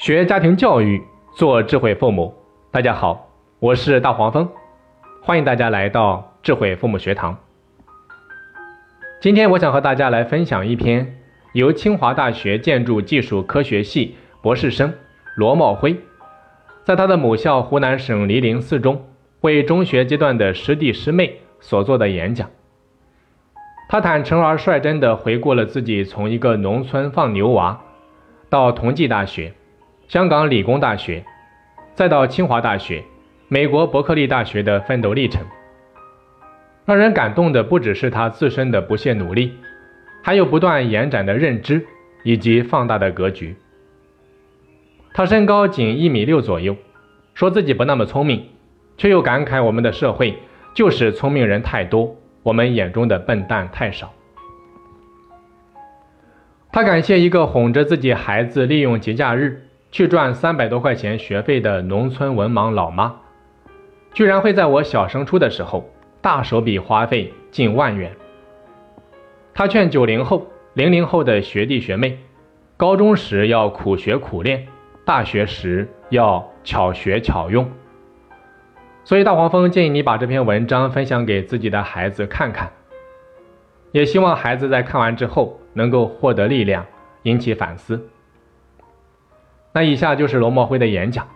学家庭教育，做智慧父母。大家好，我是大黄蜂，欢迎大家来到智慧父母学堂。今天我想和大家来分享一篇由清华大学建筑技术科学系博士生罗茂辉，在他的母校湖南省醴陵四中为中学阶段的师弟师妹所做的演讲。他坦诚而率真地回顾了自己从一个农村放牛娃，到同济大学、香港理工大学，再到清华大学、美国伯克利大学的奋斗历程。让人感动的不只是他自身的不懈努力，还有不断延展的认知以及放大的格局。他身高仅一米六左右，说自己不那么聪明，却又感慨我们的社会就是聪明人太多。我们眼中的笨蛋太少。他感谢一个哄着自己孩子利用节假日去赚三百多块钱学费的农村文盲老妈，居然会在我小升初的时候大手笔花费近万元。他劝九零后、零零后的学弟学妹，高中时要苦学苦练，大学时要巧学巧用。所以，大黄蜂建议你把这篇文章分享给自己的孩子看看，也希望孩子在看完之后能够获得力量，引起反思。那以下就是罗墨辉的演讲。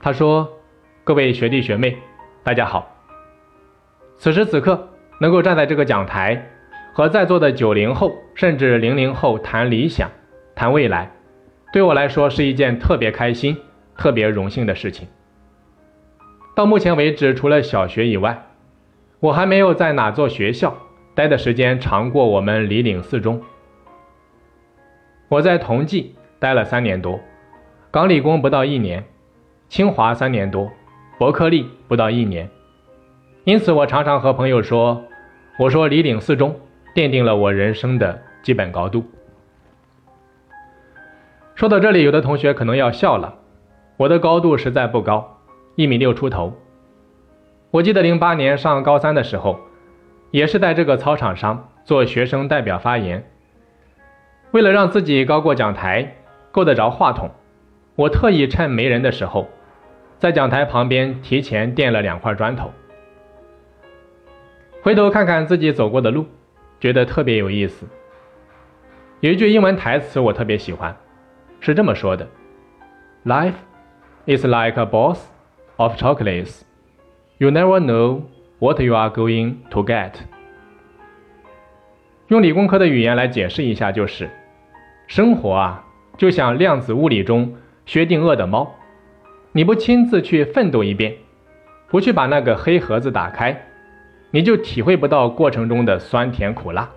他说：“各位学弟学妹，大家好。此时此刻，能够站在这个讲台，和在座的九零后甚至零零后谈理想、谈未来，对我来说是一件特别开心、特别荣幸的事情。”到目前为止，除了小学以外，我还没有在哪座学校待的时间长过我们李岭四中。我在同济待了三年多，港理工不到一年，清华三年多，伯克利不到一年。因此，我常常和朋友说：“我说李岭四中奠定了我人生的基本高度。”说到这里，有的同学可能要笑了，我的高度实在不高。一米六出头。我记得零八年上高三的时候，也是在这个操场上做学生代表发言。为了让自己高过讲台，够得着话筒，我特意趁没人的时候，在讲台旁边提前垫了两块砖头。回头看看自己走过的路，觉得特别有意思。有一句英文台词我特别喜欢，是这么说的：“Life is like a boss。” Of chocolates, you never know what you are going to get. 用理工科的语言来解释一下，就是生活啊，就像量子物理中薛定谔的猫，你不亲自去奋斗一遍，不去把那个黑盒子打开，你就体会不到过程中的酸甜苦辣，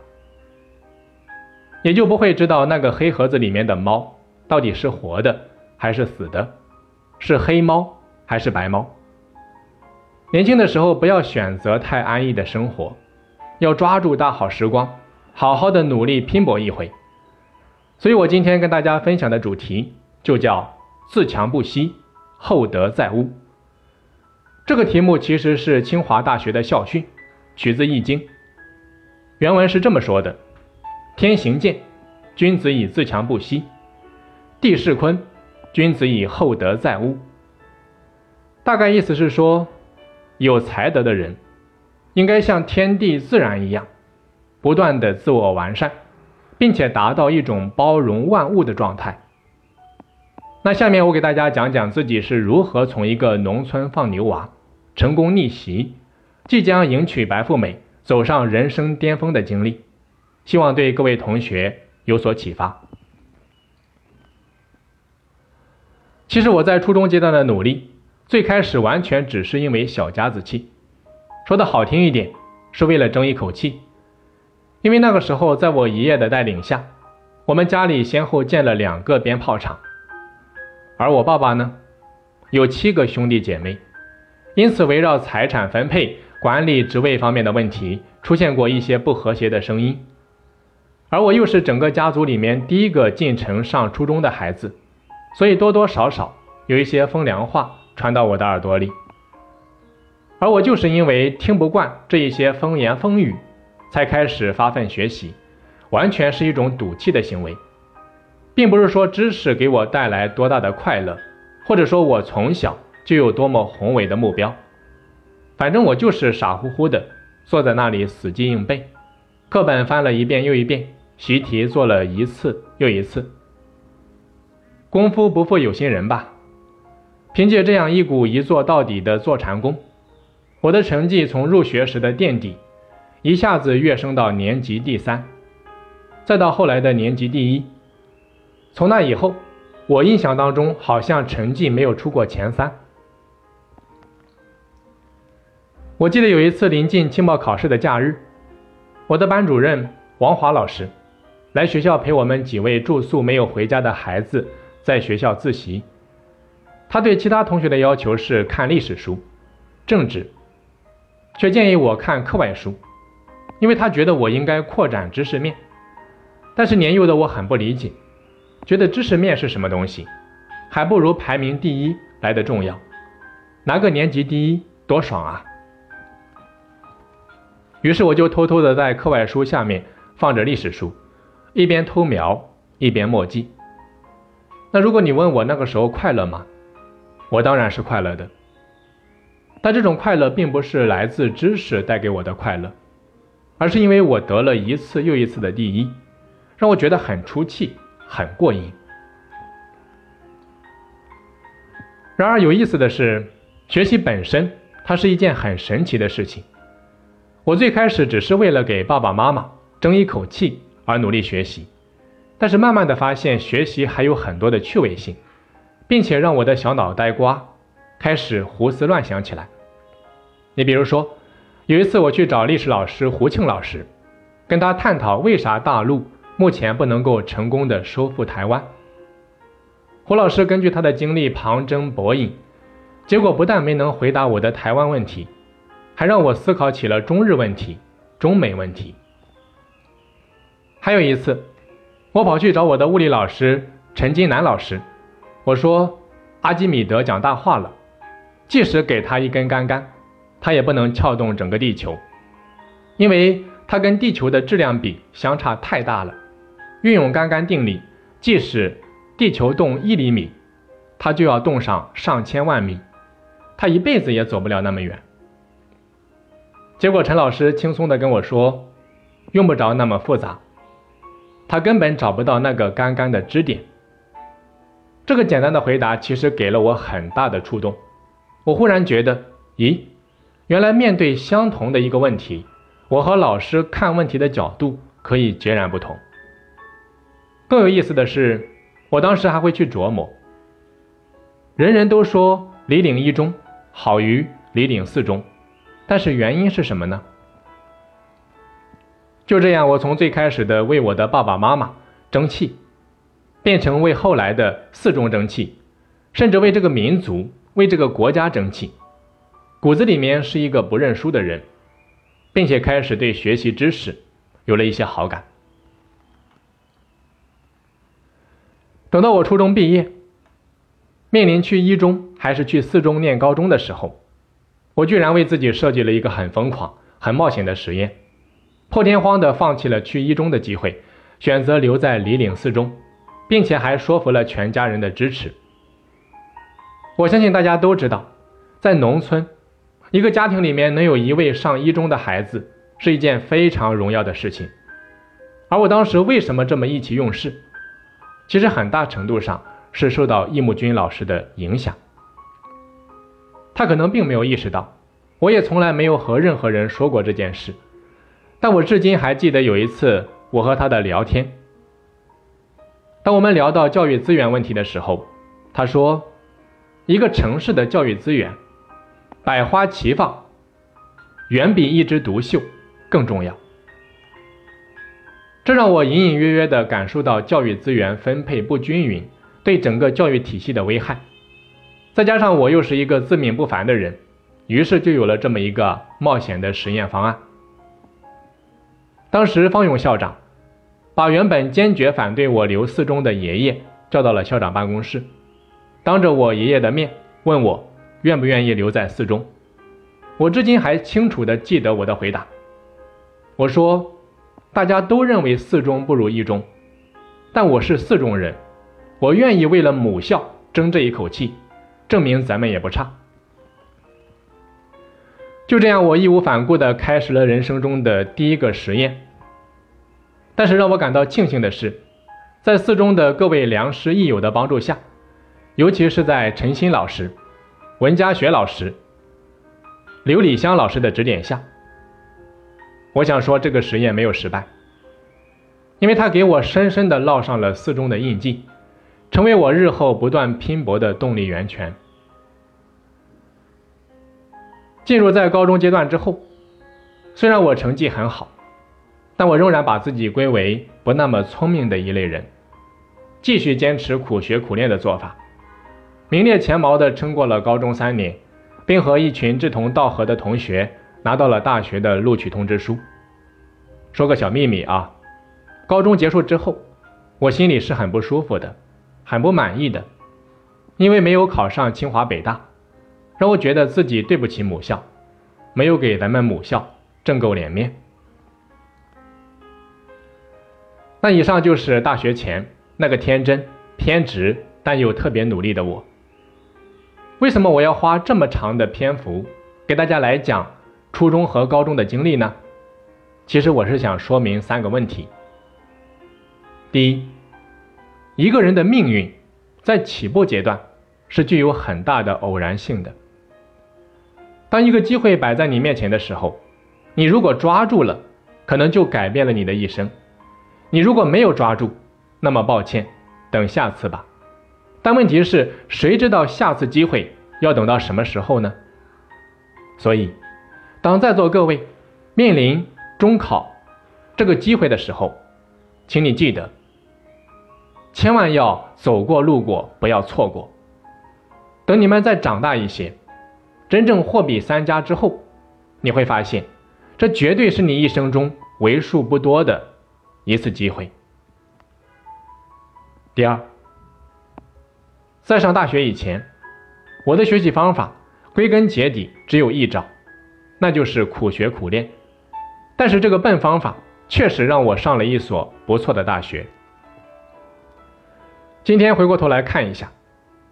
也就不会知道那个黑盒子里面的猫到底是活的还是死的，是黑猫。还是白猫。年轻的时候不要选择太安逸的生活，要抓住大好时光，好好的努力拼搏一回。所以我今天跟大家分享的主题就叫“自强不息，厚德载物”。这个题目其实是清华大学的校训，取自《易经》。原文是这么说的：“天行健，君子以自强不息；地势坤，君子以厚德载物。”大概意思是说，有才德的人应该像天地自然一样，不断的自我完善，并且达到一种包容万物的状态。那下面我给大家讲讲自己是如何从一个农村放牛娃，成功逆袭，即将迎娶白富美，走上人生巅峰的经历，希望对各位同学有所启发。其实我在初中阶段的努力。最开始完全只是因为小家子气，说的好听一点，是为了争一口气。因为那个时候，在我爷爷的带领下，我们家里先后建了两个鞭炮厂，而我爸爸呢，有七个兄弟姐妹，因此围绕财产分配、管理职位方面的问题，出现过一些不和谐的声音。而我又是整个家族里面第一个进城上初中的孩子，所以多多少少有一些风凉话。传到我的耳朵里，而我就是因为听不惯这一些风言风语，才开始发奋学习，完全是一种赌气的行为。并不是说知识给我带来多大的快乐，或者说我从小就有多么宏伟的目标。反正我就是傻乎乎的坐在那里死记硬背，课本翻了一遍又一遍，习题做了一次又一次。功夫不负有心人吧，凭借这样一股一做到底的坐禅功，我的成绩从入学时的垫底，一下子跃升到年级第三，再到后来的年级第一。从那以后，我印象当中好像成绩没有出过前三。我记得有一次临近期末考试的假日，我的班主任王华老师来学校陪我们几位住宿没有回家的孩子在学校自习。他对其他同学的要求是看历史书、政治，却建议我看课外书，因为他觉得我应该扩展知识面。但是年幼的我很不理解，觉得知识面是什么东西，还不如排名第一来的重要。拿个年级第一多爽啊！于是我就偷偷的在课外书下面放着历史书，一边偷瞄一边默记。那如果你问我那个时候快乐吗？我当然是快乐的。但这种快乐并不是来自知识带给我的快乐，而是因为我得了一次又一次的第一，让我觉得很出气，很过瘾。然而有意思的是，学习本身它是一件很神奇的事情。我最开始只是为了给爸爸妈妈争一口气而努力学习，但是慢慢的发现学习还有很多的趣味性，并且让我的小脑袋瓜开始胡思乱想起来。你比如说，有一次我去找历史老师胡庆老师，跟他探讨为啥大陆目前不能够成功的收复台湾。胡老师根据他的经历旁征博引，结果不但没能回答我的台湾问题。还让我思考起了中日问题、中美问题。还有一次，我跑去找我的物理老师陈金南老师，我说阿基米德讲大话了，即使给他一根杆杆，他也不能撬动整个地球，因为他跟地球的质量比相差太大了。运用杆杆定理，即使地球动一厘米，它就要动上上千万米，它一辈子也走不了那么远。结果陈老师轻松的跟我说，用不着那么复杂，他根本找不到那个杆杆的支点。这个简单的回答其实给了我很大的触动，我忽然觉得，咦，原来面对相同的一个问题，我和老师看问题的角度可以截然不同。更有意思的是，我当时还会去琢磨，人人都说李岭一中好于李岭四中。但是原因是什么呢？就这样，我从最开始的为我的爸爸妈妈争气，变成为后来的四中争气，甚至为这个民族、为这个国家争气。骨子里面是一个不认输的人，并且开始对学习知识有了一些好感。等到我初中毕业，面临去一中还是去四中念高中的时候。我居然为自己设计了一个很疯狂、很冒险的实验，破天荒地放弃了去一中的机会，选择留在李岭四中，并且还说服了全家人的支持。我相信大家都知道，在农村，一个家庭里面能有一位上一中的孩子是一件非常荣耀的事情。而我当时为什么这么意气用事？其实很大程度上是受到易木君老师的影响。他可能并没有意识到，我也从来没有和任何人说过这件事，但我至今还记得有一次我和他的聊天。当我们聊到教育资源问题的时候，他说：“一个城市的教育资源，百花齐放，远比一枝独秀更重要。”这让我隐隐约约地感受到教育资源分配不均匀对整个教育体系的危害。再加上我又是一个自命不凡的人，于是就有了这么一个冒险的实验方案。当时方勇校长把原本坚决反对我留四中的爷爷叫到了校长办公室，当着我爷爷的面问我愿不愿意留在四中。我至今还清楚地记得我的回答。我说：“大家都认为四中不如一中，但我是四中人，我愿意为了母校争这一口气，证明咱们也不差。就这样，我义无反顾地开始了人生中的第一个实验。但是让我感到庆幸的是，在四中的各位良师益友的帮助下，尤其是在陈鑫老师、文家学老师、刘礼香老师的指点下，我想说这个实验没有失败，因为他给我深深的烙上了四中的印记，成为我日后不断拼搏的动力源泉。进入在高中阶段之后，虽然我成绩很好，但我仍然把自己归为不那么聪明的一类人，继续坚持苦学苦练的做法，名列前茅的撑过了高中三年，并和一群志同道合的同学拿到了大学的录取通知书。说个小秘密啊，高中结束之后，我心里是很不舒服的，很不满意的，因为没有考上清华北大。让我觉得自己对不起母校，没有给咱们母校挣够脸面。那以上就是大学前那个天真、偏执但又特别努力的我。为什么我要花这么长的篇幅给大家来讲初中和高中的经历呢？其实我是想说明三个问题。第一，一个人的命运在起步阶段是具有很大的偶然性的。当一个机会摆在你面前的时候，你如果抓住了，可能就改变了你的一生；你如果没有抓住，那么抱歉，等下次吧。但问题是，谁知道下次机会要等到什么时候呢？所以，当在座各位面临中考这个机会的时候，请你记得，千万要走过路过，不要错过。等你们再长大一些。真正货比三家之后，你会发现，这绝对是你一生中为数不多的一次机会。第二，在上大学以前，我的学习方法归根结底只有一招，那就是苦学苦练。但是这个笨方法确实让我上了一所不错的大学。今天回过头来看一下，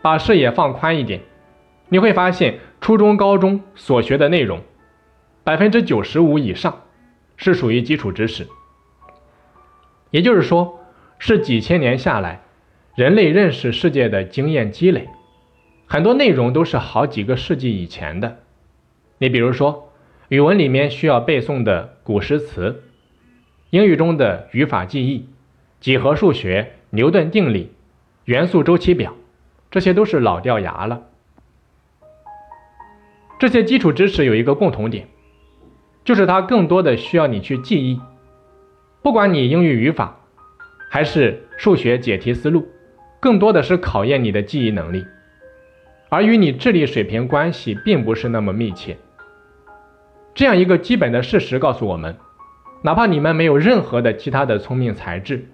把视野放宽一点。你会发现，初中、高中所学的内容，百分之九十五以上是属于基础知识，也就是说，是几千年下来人类认识世界的经验积累。很多内容都是好几个世纪以前的。你比如说，语文里面需要背诵的古诗词，英语中的语法记忆，几何数学、牛顿定理、元素周期表，这些都是老掉牙了。这些基础知识有一个共同点，就是它更多的需要你去记忆。不管你英语语法，还是数学解题思路，更多的是考验你的记忆能力，而与你智力水平关系并不是那么密切。这样一个基本的事实告诉我们，哪怕你们没有任何的其他的聪明才智，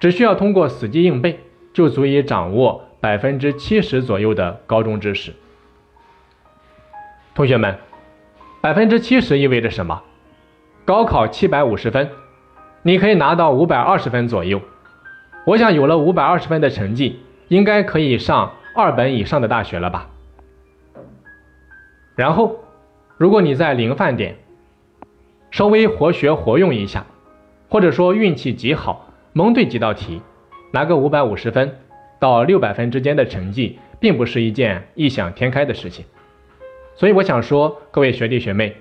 只需要通过死记硬背，就足以掌握百分之七十左右的高中知识。同学们，百分之七十意味着什么？高考七百五十分，你可以拿到五百二十分左右。我想有了五百二十分的成绩，应该可以上二本以上的大学了吧？然后，如果你在零饭点，稍微活学活用一下，或者说运气极好，蒙对几道题，拿个五百五十分到六百分之间的成绩，并不是一件异想天开的事情。所以我想说，各位学弟学妹，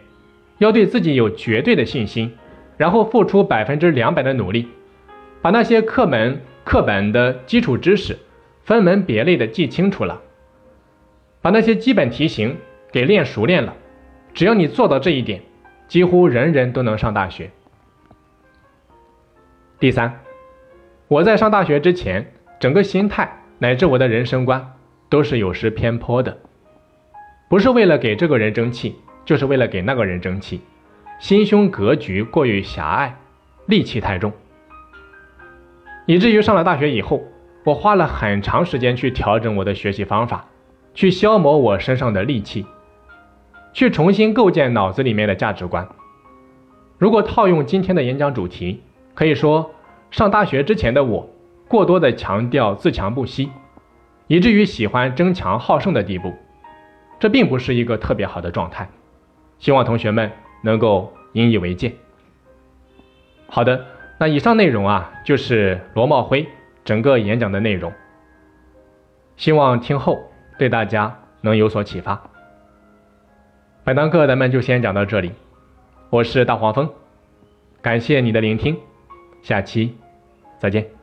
要对自己有绝对的信心，然后付出百分之两百的努力，把那些课门课本的基础知识分门别类的记清楚了，把那些基本题型给练熟练了。只要你做到这一点，几乎人人都能上大学。第三，我在上大学之前，整个心态乃至我的人生观都是有失偏颇的。不是为了给这个人争气，就是为了给那个人争气，心胸格局过于狭隘，戾气太重，以至于上了大学以后，我花了很长时间去调整我的学习方法，去消磨我身上的戾气，去重新构建脑子里面的价值观。如果套用今天的演讲主题，可以说，上大学之前的我，过多的强调自强不息，以至于喜欢争强好胜的地步，这并不是一个特别好的状态。希望同学们能够引以为戒。好的，那以上内容啊，就是罗茂辉整个演讲的内容。希望听后对大家能有所启发。本堂课咱们就先讲到这里，我是大黄蜂，感谢你的聆听，下期再见。